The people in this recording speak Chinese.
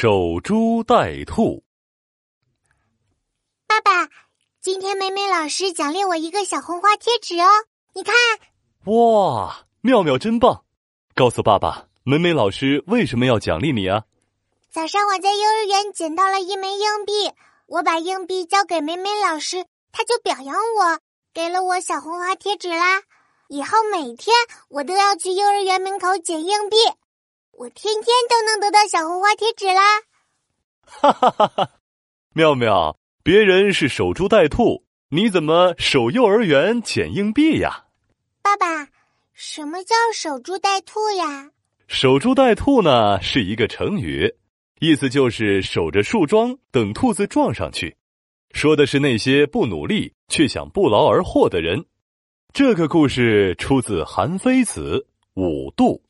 守株待兔。爸爸，今天美美老师奖励我一个小红花贴纸哦，你看。哇，妙妙真棒！告诉爸爸，美美老师为什么要奖励你啊？早上我在幼儿园捡到了一枚硬币，我把硬币交给美美老师，她就表扬我，给了我小红花贴纸啦。以后每天我都要去幼儿园门口捡硬币。我天天都能得到小红花贴纸啦！哈哈哈哈！妙妙，别人是守株待兔，你怎么守幼儿园捡硬币呀？爸爸，什么叫守株待兔呀？守株待兔呢，是一个成语，意思就是守着树桩等兔子撞上去，说的是那些不努力却想不劳而获的人。这个故事出自《韩非子·五度》。